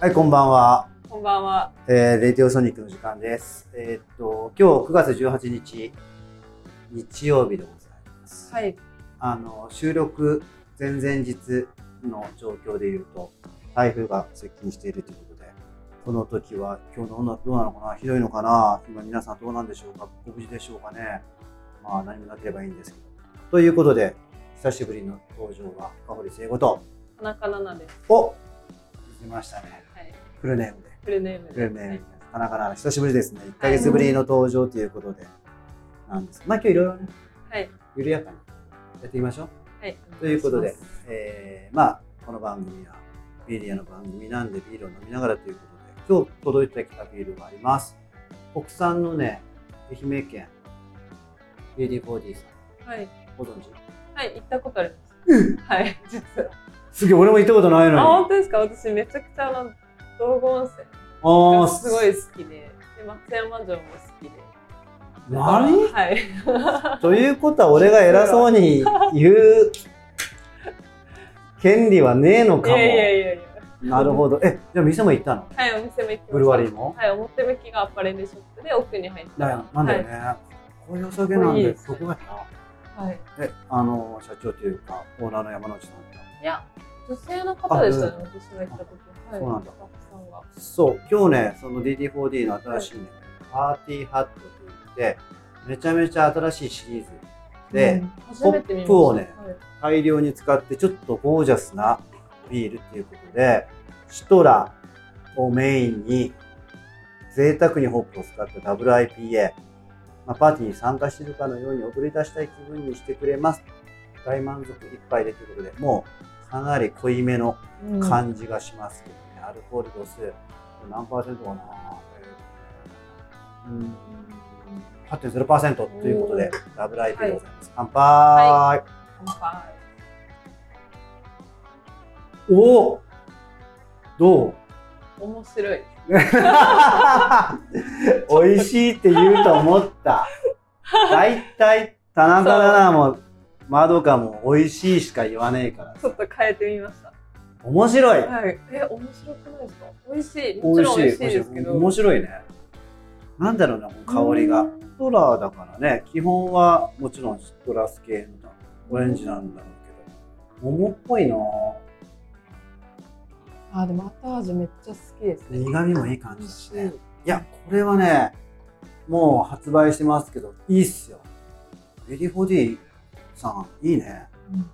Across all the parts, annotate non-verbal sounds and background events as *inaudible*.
はい、こんばんは。こんばんは。えー、レディオソニックの時間です。えーっと、今日9月18日、日曜日でございます。はい。あの、収録前々日の状況で言うと、台風が接近しているということで、この時は今日どうなどうなのかな？ひどいのかな？今皆さんどうなんでしょうか？ご無事でしょうかね？まあ何もなければいいんですけど。ということで、久しぶりの登場は深堀聖子と、田中奈々です。お出ましたね。はい。フルネームで。フルネームフルネームはい田中奈々久しぶりですね。1ヶ月ぶりの登場ということで、なんです。まあ今日いろいろね、はい。緩やかにやっていきましょう。はい。ということでえー、まあこの番組はビール屋の番組なんでビールを飲みながらということで、今日届いてきたビールがあります。国産のね、愛媛県 BD40 さん、はい。ご存知？はい。行ったことあります。はい。実は。すげえ、俺も行ったことないあ、のに。本当ですか？私めちゃくちゃ道後温泉がすごい好きで、で、松山城も好きで。何？はい。*laughs* ということは俺が偉そうに言う権利はねえのかも。いやいやいやいや。なるほど。え、じゃあ店も行ったの？はい、お店も行きました。ブルワリーも？はい、表向きがアパレルショップで奥に入っただよなんだよね。こういうお酒なんで、そこがやな。はい。え、あの、社長というか、オーナーの山之内さんだ。いや、女性の方でしたね、あ私が行った時。はい。そうなんだ。そう、今日ね、その DD4D の新しいね、パーティーハットといって、めちゃめちゃ新しいシリーズで。ホップをねはい大量に使ってちょっとゴージャスなビールっていうことで、シトラをメインに贅沢にホップを使ったダブル IPA、まあ、パーティーに参加しているかのように踊り出したい気分にしてくれます。大満足一杯でということで、もうかなり濃いめのうん感じがしますけどね、アルコール度数何パーセントかな、えーうん8.0%ということで、ダブル IP でございます。乾杯、は乾杯。おおどう？面白い。*laughs* 美味しいって言うと思った。大体、田中だなも、まどかも美味しいしか言わねえから。ちょっと変えてみました。面白い。はい。え、面白くないですか？美味しい。美もちろん味しい。美味しいですけど。面白いね。なんだろうな、香りが。うんシトラだからね、基本はもちろんシトラス系のオレンジなんだろうけど、桃っぽいなあ、でも後味めっちゃ好きですね。苦味もいい感。じだしね。いや、これはね、もう発売してますけど、いいっすよ。ベリーフォーディさん、いいね。うん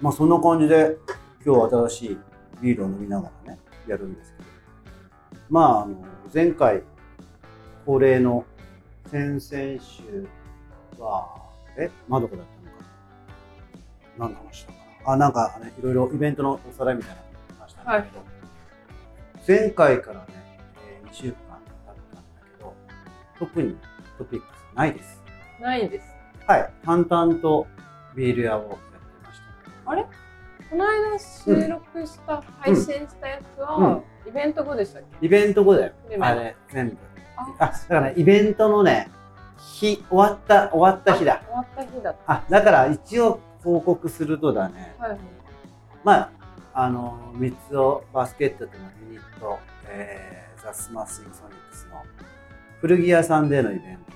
まあそんな感じで、今日新しいビールを飲みながらね、やるんですけど。まあ、あの、前回、恒例の先々週は、え、まどこだったのかな？何の話したかな？あ、なんかね、いろいろイベントのおさらいみたいなの話したんだけど、前回からね、えー2週間経ったんだけど、特にトピックスないです。ないです。はい、淡々とビール屋をやってました。あれ？この間収録した、配信したやつは、イベント後でしたっけ？イベント後だよあれ、全部。ああ、だからね、イベントのね、日、終わった、終わった日だ。終わった日だっあ、だから一応報告するとだね、た。はい。まあ、あの、三つをバスケットとのユニット、えー、ザ・スマッシング・ソニックスの古着屋さんでのイベント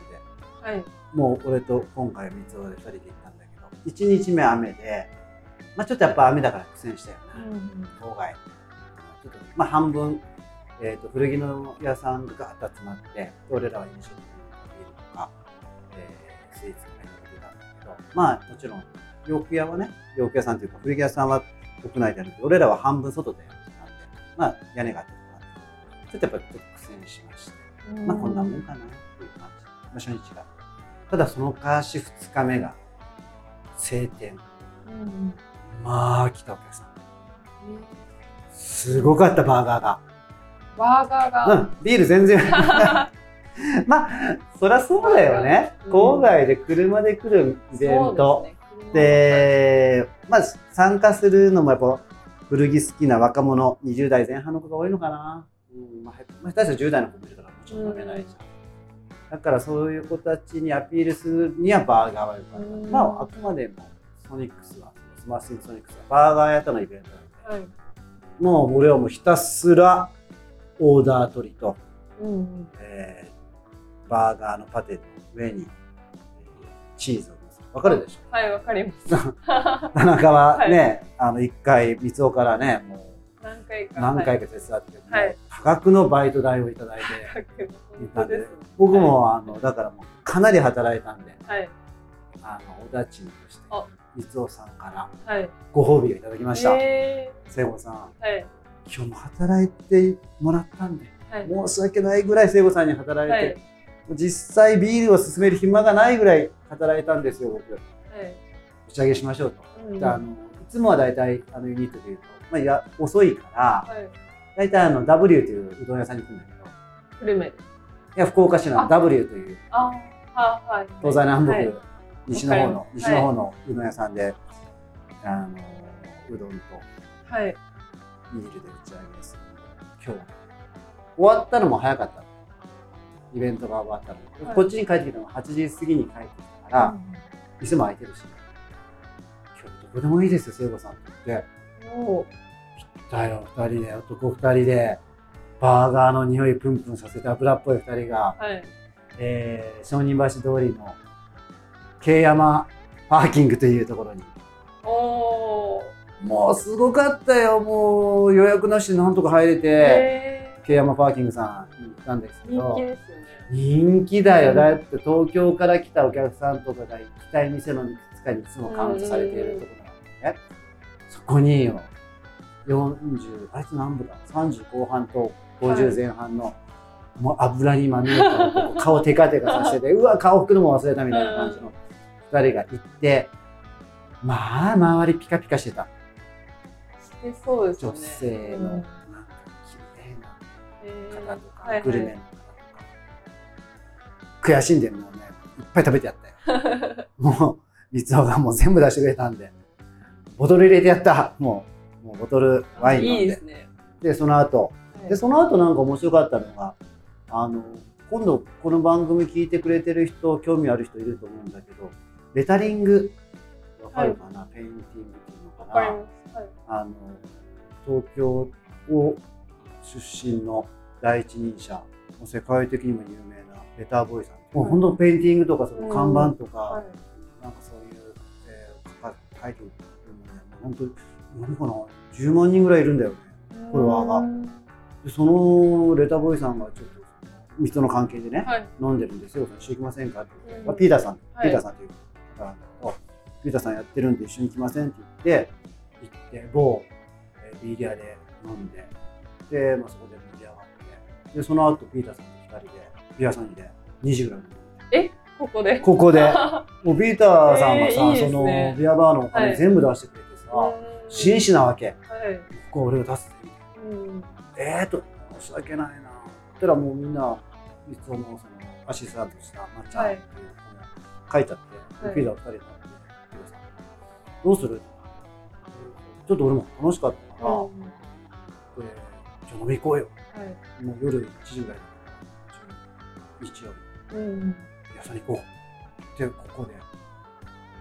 で、はい。もう俺と今回三つをで二人で行ったんだけど、一日目雨で、まあちょっとやっぱ雨だから苦戦したよね。うん郊外。ちょっと、まあ半分、えっ、と、古着の屋さんがガーッと集まって、俺らは飲食店のビールとか、えースイーツとかいろいろ出たんだけど、まあもちろん、洋服屋はね、洋服屋さんというか古着屋さんは屋内であるけど、俺らは半分外でやってたんで、まあ屋根があったところで、ちょっとやっぱりちょっと苦戦しまして、うんまあこんなもんかなっていう感じ。まあ初日が。ただそのかし2日目が晴天。うんまあ来たお客さん。すごかったバーガーが。バーガーうが、ん、ビール全然。*laughs* まあ、そりゃそうだよね。うん郊外で車で来るイベント。ですねで、まあ、参加するのもやっぱ古着好きな若者、20代前半の子が多いのかな。うん、まあ、まあ下手したら10代の子もいるからもちろん飲めないじゃん。だからそういう子たちにアピールするにはバーガーは良かった。うんまあ、あくまでもソニックスは、スマッシングソニックスはバーガー屋とのイベントなので、はいもう俺はもうひたすらオーダー取りと、うん。えーバーガーのパテの上に、えーチーズをわかるでしょ？はい、わかります。*laughs* 田中はね、あの一回三尾からねも何回か。う何回か。か手伝って、はい多額のバイト代をいただいて本当です。僕もあのだからもうかなり働いたんではい。あのおだちんとしてあ三尾さんからはい。ご褒美をいただきました、え聖子さんーはい。今日も働いてもらったんではい。申し訳ないぐらい聖子さんに働いて、はい。実際ビールを勧める暇がないぐらい働いたんですよ僕はい。打ち上げしましょうと、うんであのいつもは大体あのユニットでいうと、まあ、いや遅いからはい。大体あの W といううどん屋さんに行くんだけど久留米。いや福岡市のあ W というあ、ははい。東西南北、はい西の方の西の方のうどん屋さんで、あのうどんとはい。ビールで打ち上げす。る今日。は終わったのも早かった。イベントが終わったのも、はい。こっちに帰ってきたのが8時過ぎに帰ってきたから、店も開いてるし。今日どこでもいいですよ聖子さんって言って。おー。だよ2人で。男2人で。バーガーの匂いプンプンさせて油っぽい2人が、はい。えー、商人橋通りの京山パーキングというところに。もうすごかったよ。もう予約なしでなんとか入れて、え京山パーキングさんに行ったんですけー、ど。人気ですよね。人気だよ、うんだって東京から来たお客さんとかが行きたい店のいくつかにいつもカウントされているところなんでね、そこによ40あいつ何部だ？30後半と50前半の、もう油にまみれた男。顔テカテカさせててうわ顔拭くのも忘れたみたいな感じの2人が行ってまあ周りピカピカしてた。してそうですよ女ね。性のうん。なんか綺麗なえー方とか、はいはいグルメの方とか。悔しんでもうねいっぱい食べてやったよ。*laughs* もう三尾がもう全部出してくれたんでボトル入れてやった。もうもうボトルワイン飲んで。いいですね。でその後。はい。でその後なんか面白かったのがあの今度この番組聞いてくれてる人興味ある人いると思うんだけどレタリング。わかるかな、ペインティングっていうのかな？はい。あの東京を出身の第一人者もう世界的にも有名なレターボーイさん、もう本当ペインティングとかその看板とか、はい。なんかそういう、えー、か書いてるのね本当に何かな？10万人ぐらいいるんだよね。フォロワーがうんでそのレターボーイさんがちょっと三つの関係でね、は。い。飲んでるんですよ一緒に行きませんかってうんまあ、ピーターさん、はいピーターさんというピーターさんやってるんで一緒に行きませんって言って行って某、えービーリアで飲んでで、まあ、そこで盛り上がってでその後ピーターさんと2人でビアさんで2時ぐらいまでここで？ここで *laughs* もうピーターさんがさ、えーいいですそねのビアバーのお金はい全部出してくれてさ、紳士なわけはい。ここ俺が出すぜみたいなうん。えーと申し訳ないなそしたらもうみんな三つのそのアシスタントしたまっちゃんっていう子が書いちゃって、はい。ピーター2人になってピーターさんどうする？ちょっと俺も楽しかったから、はでじゃあ飲み行こうよ。い。もう夜1時ぐらい。だから日曜日うん。屋さ行こう。でここで。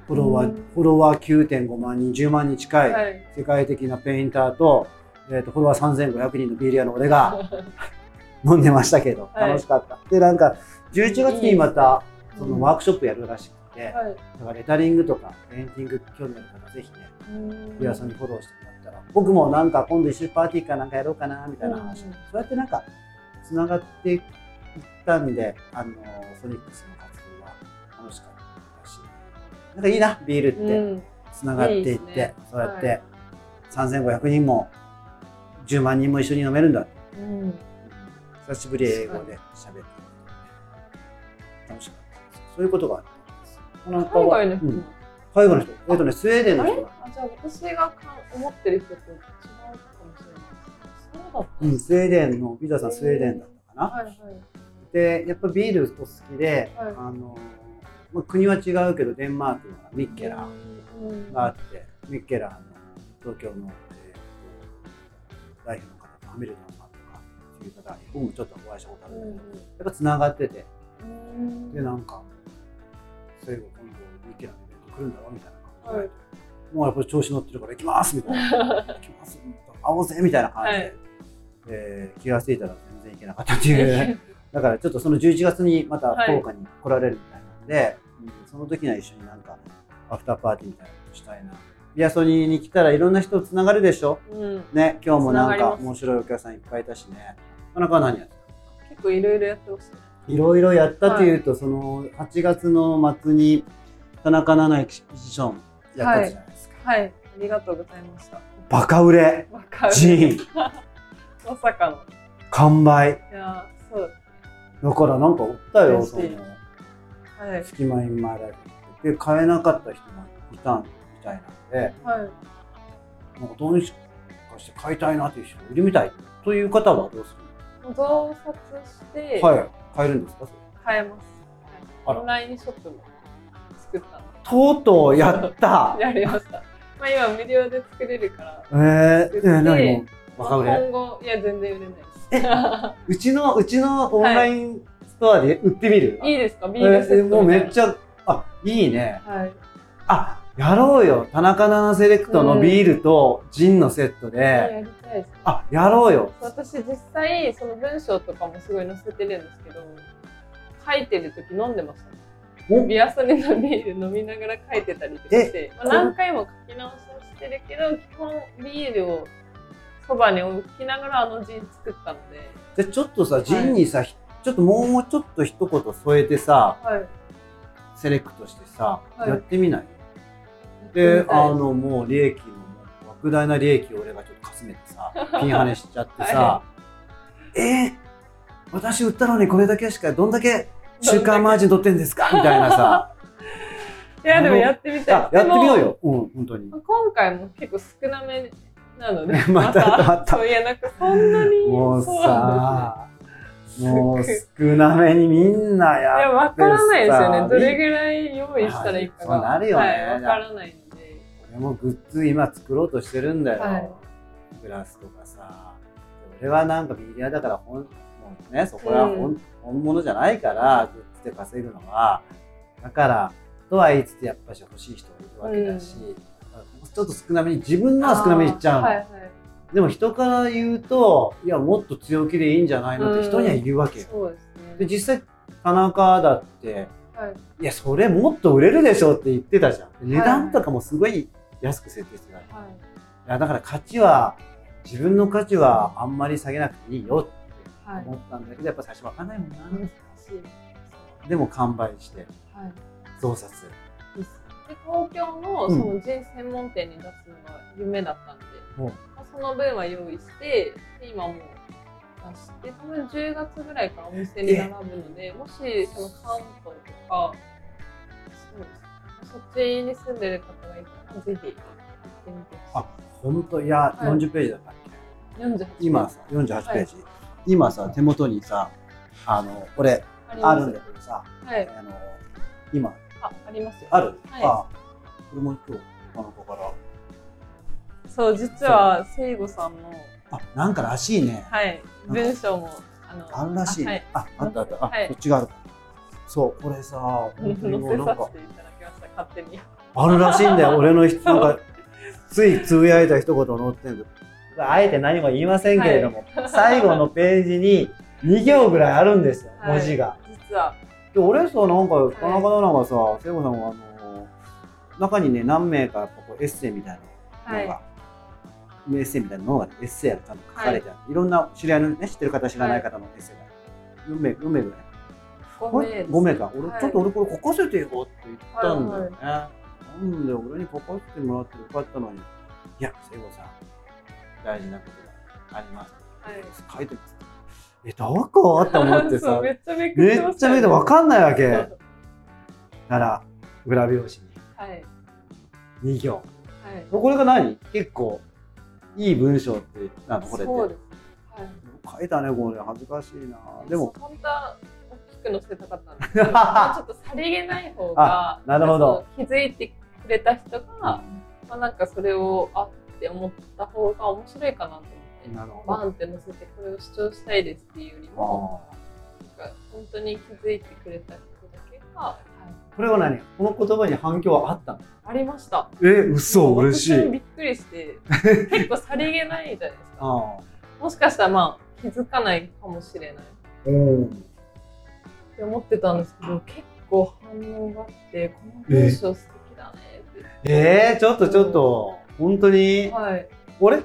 フォロワー、うん。フォロワー9.5万人10万人近いはい。世界的なペインターと,、えー、とフォロワー3500人のビーリアの俺が *laughs* 飲んでましたけどはい。楽しかった、でなんか11月にまたそのワーククショップやるらしくて、はい。だからレタリングとかペインティング興味ある方ぜひねうん。ビアさんにフォローしてもらったら僕もなんか今度一緒にパーティーかなんかやろうかなみたいな話、うんそうやってなんかつながっていったんであのソニックスの活動は楽しかったしなんかいいなビールってうん。つながっていっていいですね。そうやって3500人も10万人も一緒に飲めるんだ。うん。久しぶり英語で喋って楽しかったです。そういうことがあったんですなんか海外の人。もうん。海外の人。えっとねスウェーデンの人。があじゃあ私がか思ってる人と違うかもしれない。です。そうだったうんんスウェーデンのビザさんスウェーデンだったかな。はいはい。でやっぱビールお好きで、はい。あのまあ、国は違うけどデンマークのミッケラうん。があって、ミッケラの東京の、えーと代表の方とハミルトンさんとかそういう方に僕もちょっとお会いしたことあるんだけど、やっぱつながってて。うん。でなんか最後今度ミッケラのイベント来るんだろみたいな感じで、はい。もうやっぱり調子乗ってるから行きますみたいな。*laughs* 行きます。会おうぜみたいな感じで、はい。えー気がついたら全然行けなかったっていう。だからちょっとその11月にまた福岡に来られるみたいなんで、うん。その時には一緒になんかアフターパーティーみたいなことしたいな。ビアソニーに来たらいろんな人つながるでしょ？うん、ね今日もなんか面白いお客さんいっぱいいたしね。田中は何やってた？結構いろいろやってますね。いろいろやったというと、その8月の末に田中奈々エキシビションやったじゃない。ですか、はい、ありがとうございました。バカ売れわかる。ジーン。*laughs* まさかの。完売。いやー、そう。だからなんか売ったよそのはい。隙間インマイライフで買えなかった人もいたみたいなので。はい。なんかどうにかして買いたいなっていう人売りみたい。という方はどうす増刷してるはい。買えるんですか？買えます。はい。オンラインショップもとうとうやったで。*laughs* やりました。まあ今無料で作れるから。えー、えー、何もまあバカ売れ今後、いや、全然売れないです。うちのうちのオンラインストアで売ってみる、いいですか？ビールセットえーもうめっゃ。ちゃあいいねはい。あやろうよ田中奈々セレクトのビールとジンのセットで、やりたいです。あやろうよ私実際その文章とかもすごい載せてるんですけど書いてる時飲んでましたねおビアソニのビール飲みながら書いてたりとかして、まあ、何回も書き直しをしてるけど基本ビールをそばに置きながらあのジン作ったので、じゃあちょっとさジンにさ、ちょっともうちょっと一言添えてさはい、セレクトしてさ、はい。やってみない？であのもう利益のもう莫大な利益を俺がちょっとかすめてさ *laughs* ピンハネしちゃってさ、はえ？ー、私売ったのにこれだけしかどんだけ週間マージン取ってんですか？*laughs* みたいなさ。いやでもやってみたい。あやってみようよ。うん本当に。まあ今回も結構少なめなので。*laughs* またまた。そういやなんかそんなにもうさもう少なめにみんなですいややわからないですよね。どれぐらい用意したらいいかが。はいそうなるよね。はい、わからないんで。俺もグッズ今作ろうとしてるんだよ、はい。グラスとかさ。俺はなんかビリヤだからほんもうねそこはん本物じゃないからグッズで稼ぐのは。だからとは言いつつやっぱし欲しい人がいるわけだし、ちょっと少なめに自分のは少なめにいっちゃうの、はいはい。でも人から言うといやもっと強気でいいんじゃないのって人にはいるわけよ、そうですね。で実際田中だってはい。いやそれもっと売れるでしょって言ってたじゃん。値段とかもすごい安く設定してた、いはい。やだから価値は自分の価値はあんまり下げなくていいよってはい思ったんだけどやっぱ最初わかんないもんな、難しい。でも完売してはい。増刷。で東京のうん。そのジン専門店に出すのが夢だったんで、うん。まあ、その分は用意してで今もう出して多分10月ぐらいからお店に並ぶのでもしその関東とかそうです。そっちに住んでる方がいたらぜひ行ってみてほあ本当？いや、はい。40ページだったっけ？しい48今さ48ページ、今さ手元にさあのこれあるんだけどさはい。あの今。あありますよ。ある、はい。あこれも今日田中から。そう実は聖子さんの。あなんからしいね。はい。文章もあのあるらしい、はい。ああったあった。あ、はい。そっちがあるそうこれさ本当に載もうなんか。あるらしいんだよ。俺の人なんかついつぶやいた一言載ってるあえて何も言いませんけれども、*laughs* 最後のページに2行ぐらいあるんですよ、はい。文字が。実は。で俺さなんかい。田中奈々がさ聖子さんがあの中にね何名かこうエッセイみたいなのが、はエッセイみたいなのがエッセイが多分書かれてある、い、ろんな知り合いのね知ってる方知らない方のエッセイが。4名4名ぐらい。5名です。5名か。俺、はい。ちょっと俺これ書かせてよって言ったんだよね、なんで俺に書かせてもらってよかったのに。いや聖子さん大事なことがあります。はい。書いてます。えどこ？って思って *laughs* そさうめっちゃめくめってまっちゃ見て分かんないわけ。はだから裏表紙い。に2行。はい。これが何？結構いい文章ってなのこれって。そうです。はい。書いたねこれ。恥ずかしいな。でも。本当は大きく載せたかったんですけどまあ *laughs* ちょっとさりげない方があなるほど。気づいてくれた人が、まあ、なんかそれをあって思った方が面白いかなと思ってなるほど。バンって載せてこれを主張したいですっていうよりもあなんか本当に気づいてくれた人だけが、はい、これは何？この言葉に反響はあったの？ありました。え、嘘、嬉しい。びっくりして、結構さりげないじゃないですか。*laughs* あもしかしたらまあ気づかないかもしれない。っ。て思ってたんですけど、結構反応があって、この文章素敵だねって。えー、ちょっとちょっと、本当に、はい。俺、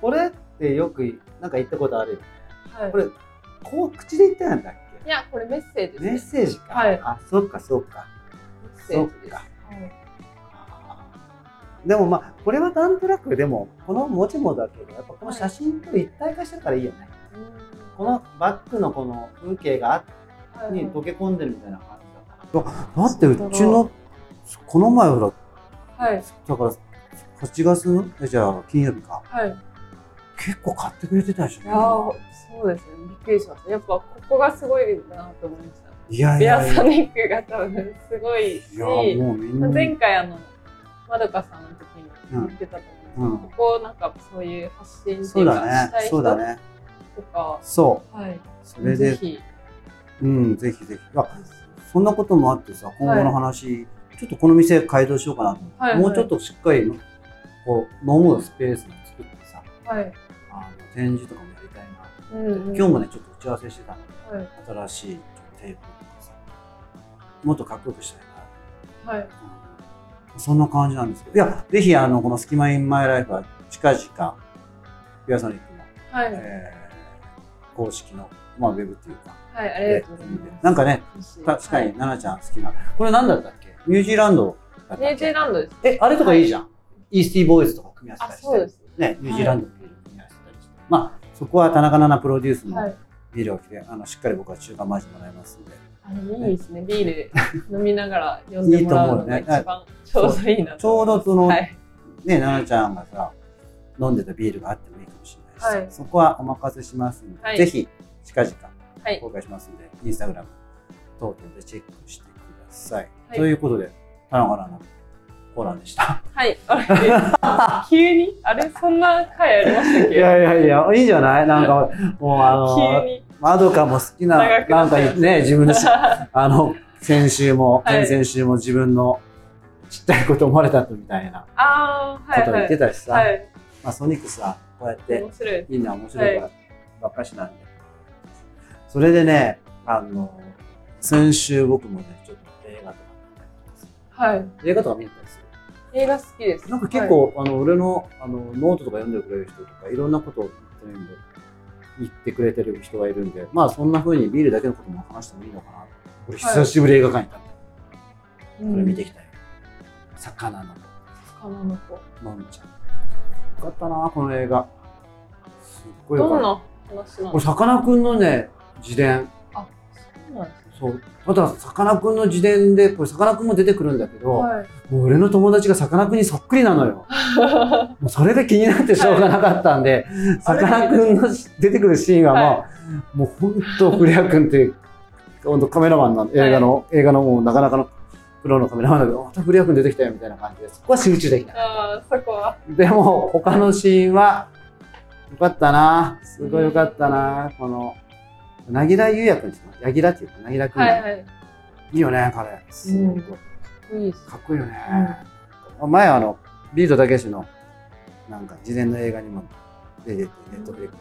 これってよく、なんか言ったことあるよね。はい。これ、こう、口で言ったんだっいや、これメッセージメッセージか。はいあ、そっかそっか。メッセージです。そっかはいでもまあ、これはなんとなく、でも、この文字もだけど、やっぱこの写真と一体化してるからいいよね。このバックのこの風景がに溶け込んでるみたいな感じだから。だってうちの、この前ほら、はい。だから、8月？の、えじゃあ金曜日か。はい。い結構買ってくれてたでしょ。やーそうですね。びっくりしました。やっぱここがすごいなと思いました。いやいベアやいや。ソニックが多分すごいし、いや、もうみんな。前回あの、まどかさんの時に言ってたと思うんですけど、ここなんかそういう発信ってそいううかだね。したい人そうだね。とか、そう。はい。それで、ぜひ。うん、ぜひぜひ。あ、そんなこともあってさ、今後の話、ちょっとこの店改造しようかなとはいはいもうちょっとしっかりの、こう、飲むスペースも作ってさ、はい。あの展示とかもやりたいな。うん、うん。今日もね、ちょっと打ち合わせしてたので、はい。新しいテープとかさ、もっとかっこよくしたいな。はい。うんそんな感じなんですけど、いや、ぜひ、あの、このスキマインマイライフは近々、ピアソニックの、はい。えー公式の、まあ、ウェブっていうか、はい。ありがとうございます。なんかね、確かに、はい奈々ちゃん好きな。これ何だったっけ？ニュージーランドニュージーランドです。え、あれとかいいじゃん。イースティーボーイズとか組み合わあ、せたりして。ね、ニュージーランドのビール組み合わせたりして。まあ、そこは田中奈々プロデュースのはい。ビールを着て、あの、しっかり僕は中華マジもらいますんで。いいですね。ビール飲みながら読んでもらうのが一番ちょうどいいなちょうどその、はい。ね、奈々ちゃんがさ、飲んでたビールがあってもいいかもしれないし、はいそこはお任せしますんで、はいぜひ近々はい。公開しますんで、インスタグラム等々でチェックしてください。はいということで、田中奈々のコーナーでした。はい。あ *laughs* れ急に？あれ？そんな回ありましたっいけやいやいや、いいんじゃない？なんか、もうあの、急に。まどかも好きな、なかなんっちゃうね、自分のし、*laughs* あの、先週も、はい先々週も自分のちっちゃいこと思われたとみたいなこと言はい。ってたしさ、はい。まあ、ソニックさ、こうやって。みんな面白いからばっかしなんで。それでね、あの、先週僕もね、ちょっと映画とか見たりとかすはい。る映画とか見たりす映画好きです。る。なんか結構、あの、俺のあのノートとか読んでくれる人とか、いろんなことを全部言ってくれてる人がいるんで、まあそんな風にビールだけのことも話してもいいのかなと。俺久しぶりに映画館に行ったんで、うん、これ見てきたよ。魚の魚の子。のんちゃん。よかったな、この映画。すっごいよかった。どんな話なんこれ、さかなクンのね、自伝。あ、そうなんですね。そう。ただ、さかなクンの自伝で、これ、さかなクンも出てくるんだけど、はい。もう俺の友達がさかなクンにそっくりなのよ。*laughs* もうそれが気になってしょうがなかったんで、さかなクンの出てくるシーンはもう、はもう本当、古谷君って、本当カメラマンなん映画の、映画のもうなかなかのプロのカメラマンだけど、また古谷君出てきたよみたいな感じで、そこは集中できない。ああ、そこは。でも、他のシーンは、よかったな。すごいよかったな。この、なぎらゆうやくんって言ってます。柳楽っていうか、なぎらくん。はいはい。いいよね、彼。すごい。うんかっこいいです。かっこいいよね。前あの、ビートたけしの、なんか、事前の映画にも出てて、ネットフリック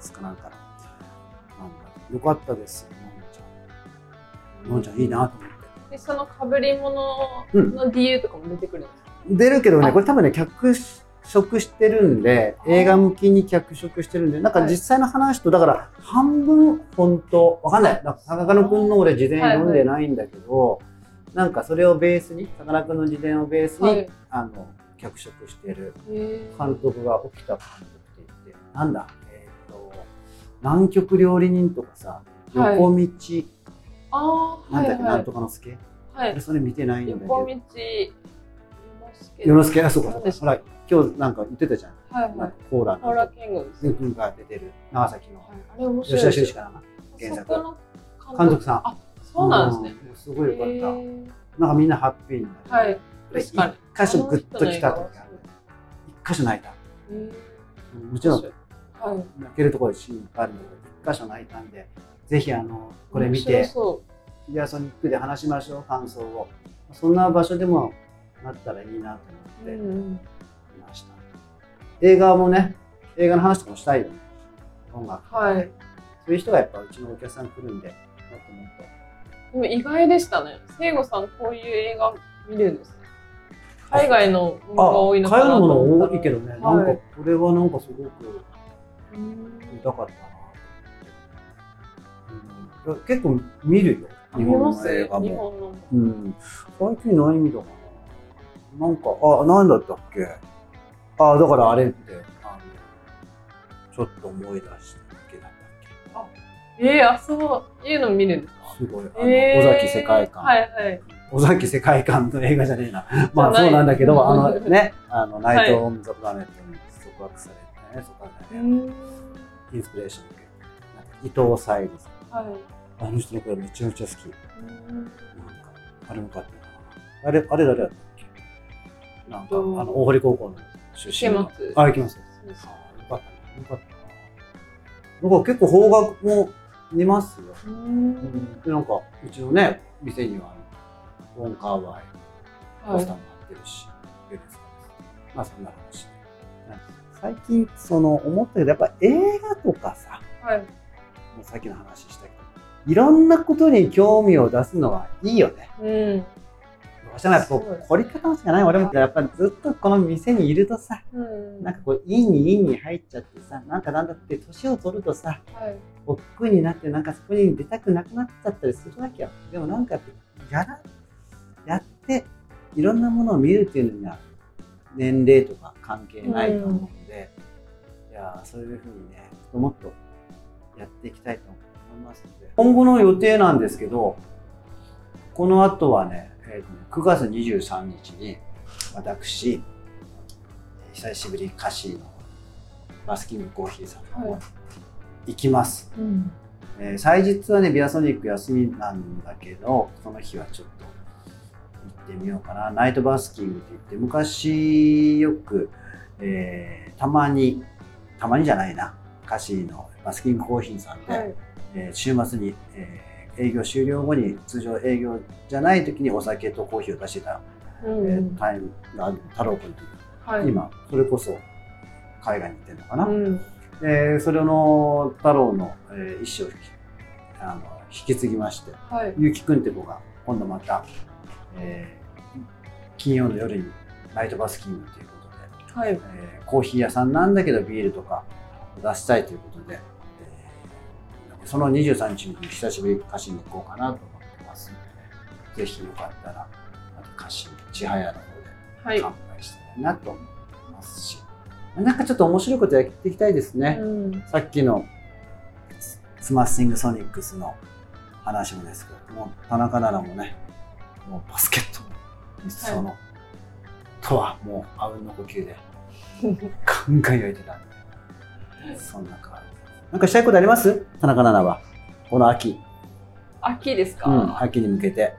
スかなんかの。なんだよかったですよ、のんちゃん。のんちゃんいいなと思って。で、その被り物の理由とかも出てくるんですか、出るけどね、あこれ多分ね、脚色してるんで、映画向きに脚色してるんで、なんか実際の話と、だから半分本当、わかんない。なんか坂野くんの俺事前読んでないんだけど、なんかそれをベースに、坂野くんの事前をベースに、はいあの、脚色してる監督が起きた監督って言って、なんだ、えっ、と、南極料理人とかさ、横道、ああ、なんだっけ、なんはいはい。とかの助、はい。それ見てないんだけど横道、、世之助、あ、そうか、そうか。ほら、今日なんか言ってたじゃん。はいはなんかコーラい。ホーラーキングです。はい。君が出てる長崎のあれ面白い吉田修士かな原作監督さんあ、そうなんですね。うんすごいよかった、なんかみんなハッピーになる、はい。一箇所グッときた時ある一箇所泣いたもちろんはい。泣けるところシーンいっぱいあるんだけど一箇所泣いたんでぜひあのこれ見面て白そビアソニックで話しましょう感想をそんな場所でもなったらいいなと思っていうんました、映画もね映画の話とかもしたいよね。音楽。はい。そういう人がやっぱうちのお客さん来るんでもっともっと。でも意外でしたね。聖子さん、こういう映画見るんですね。海外のものが多いのかな海外のもの多いけどね、なんはいかこれはなんかすごくうん。見たかったな、うん。結構見るよ。日本の映画も。うん、最近何見たかな。なんかあ何だったっけあだからあれって。あのちょっと思い出しただけだったっえー、あ、そう。いうの見るんですかけすごい。あの、えー尾崎世界観、はいはい。尾崎世界観の映画じゃねえな。まあそうなんだけどあのねあのナイト・オン・ザ・プラネットに束縛されてねそこからねうん。インスピレーション伊藤沙莉さん。はい。あの人の声めちゃめちゃ好き。うん。なんか、あれもかったな。あれ、あれ誰だったっけ？なんか、あうんの、大堀高校の出身の。池松あ、行きます。よかったな。よかったな。僕は結構邦楽も見ますよ。ううんん。で、なんか、うちのね、店には、ウォンカーワイ、ポスターも貼ってるし、ユネスコです。まあ、そんな話最近、その、思ったけど、やっぱ映画とかさ、はい。もうさっきの話したけど、いろんなことに興味を出すのはいいよね。うん。どうしてこ凝り方しかない。俺もやっぱりずっとこの店にいるとさうん。なんかこうインにインに入っちゃってさなんかなんだって年を取るとさはい。億劫になってなんかそこに出たくなくなっちゃったりするわけよ。でもなんかやらやっていろんなものを見るっていうのには年齢とか関係ないと思うんで、いやーそういうふうにねもっとやっていきたいと思いますので。今後の予定なんですけどこの後はね,、えーとね9月23日に私久しぶりカシーのバスキングコーヒーさんの方に行きます、うん。えー祭日はねビアソニック休みなんだけどその日はちょっと行ってみようかなナイトバスキングって言って昔よく、えーたまにたまにじゃないなカシーのバスキングコーヒーさんで、はい。えー週末に、えー営業終了後に通常営業じゃない時にお酒とコーヒーを出してた、うえーん。タイムがある太郎君という、はい。今それこそ海外に行ってるのかな、うん。でそれの太郎の、えー意思を引きあの引き継ぎましてはい。ゆうきくんって子が今度また、えー金曜の夜にナイトバスキングということで、はい。えーコーヒー屋さんなんだけどビールとか出したいということで、えーその23日に久しぶりに歌詞に行こうかなと思ってますので、ぜひよかったらあと歌詞千早の方はい。で乾杯したいなと思いますし、なんかちょっと面白いことやっていきたいですね。うん。さっきのススマッシングソニックスの話もですけども田中奈々もねもうバスケットのその、とはもうあうんの呼吸でガンガン焼いてたんでそんな感じなんかしたいことあります？田中奈々は。この秋、秋ですか、うん、秋に向けて。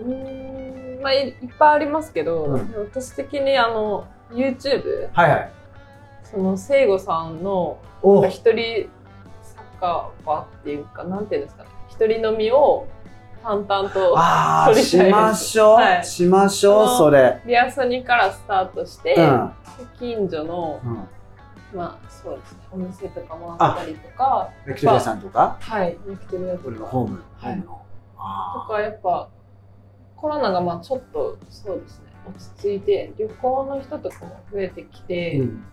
うーんまあいいっぱいありますけど、うん。私的にあの YouTube はいはい。その聖子さんのお。一人酒場っていうかなんていうんですか？ね一人飲みを淡々とああ撮りたいしましょう、はい。しましょうそれ。リアソニからスタートして、うん、近所のうん、まあそうですね。お店とか回ったりとか。焼き鳥屋さんとか？はい焼き鳥屋と俺のかホーム、はい。ホー。ムのとあかやっぱコロナがまあちょっとそうですね落ち着いて旅行の人とかも増えてきて、ーうん。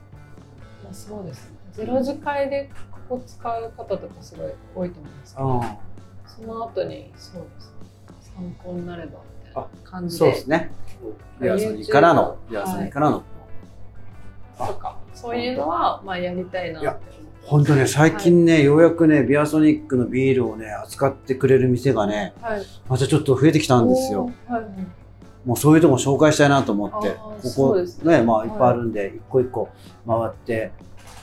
まあ、そうですね。ゼロ次会でここ使う方とかすごい多いと思いますけどあその後にそうですね参考になればみたいな感ーじで。そうですね。リアソニーからのリアーからの、とかそういうのはまあやりたいなって思って本当ね最近ね、ようやくねビアソニックのビールをね扱ってくれる店がねはい。またちょっと増えてきたんですよ。はいはい。もうそういうとこ紹介したいなと思ってここね。ねまあい。っぱいあるんで、一個一個回って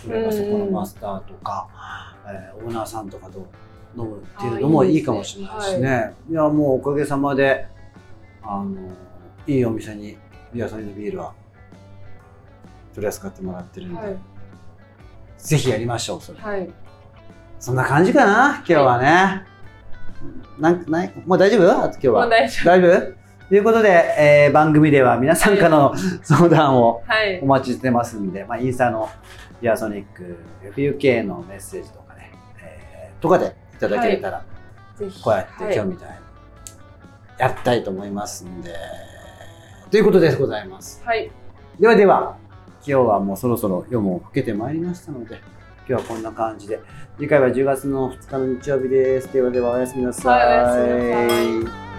それこそこのマスターとか、えーオーナーさんとかと飲むっていうのもいいかもしれないしね。い。やもうおかげさまであのいいお店にビアソニーのビールは取り扱ってもらってるんで、はい。ぜひやりましょうそれ。はい。そんな感じかな今日はね、うんなんかないもう大丈夫？今日は。大丈夫。ということで、えー番組では皆さんからの *laughs* 相談をお。待ちしてますんで、まあ、インスタのピアソニック FUK のメッセージとかね、えーとかでいただけたら、ぜひ。こうやって今日みたいにやったいと思いますんで、ということでございます。はい。ではでは、今日はもうそろそろ夜も更けてまいりましたので、今日はこんな感じで、次回は10月の2日の日曜日です。ではではおやすみなさい。はおやすみなさい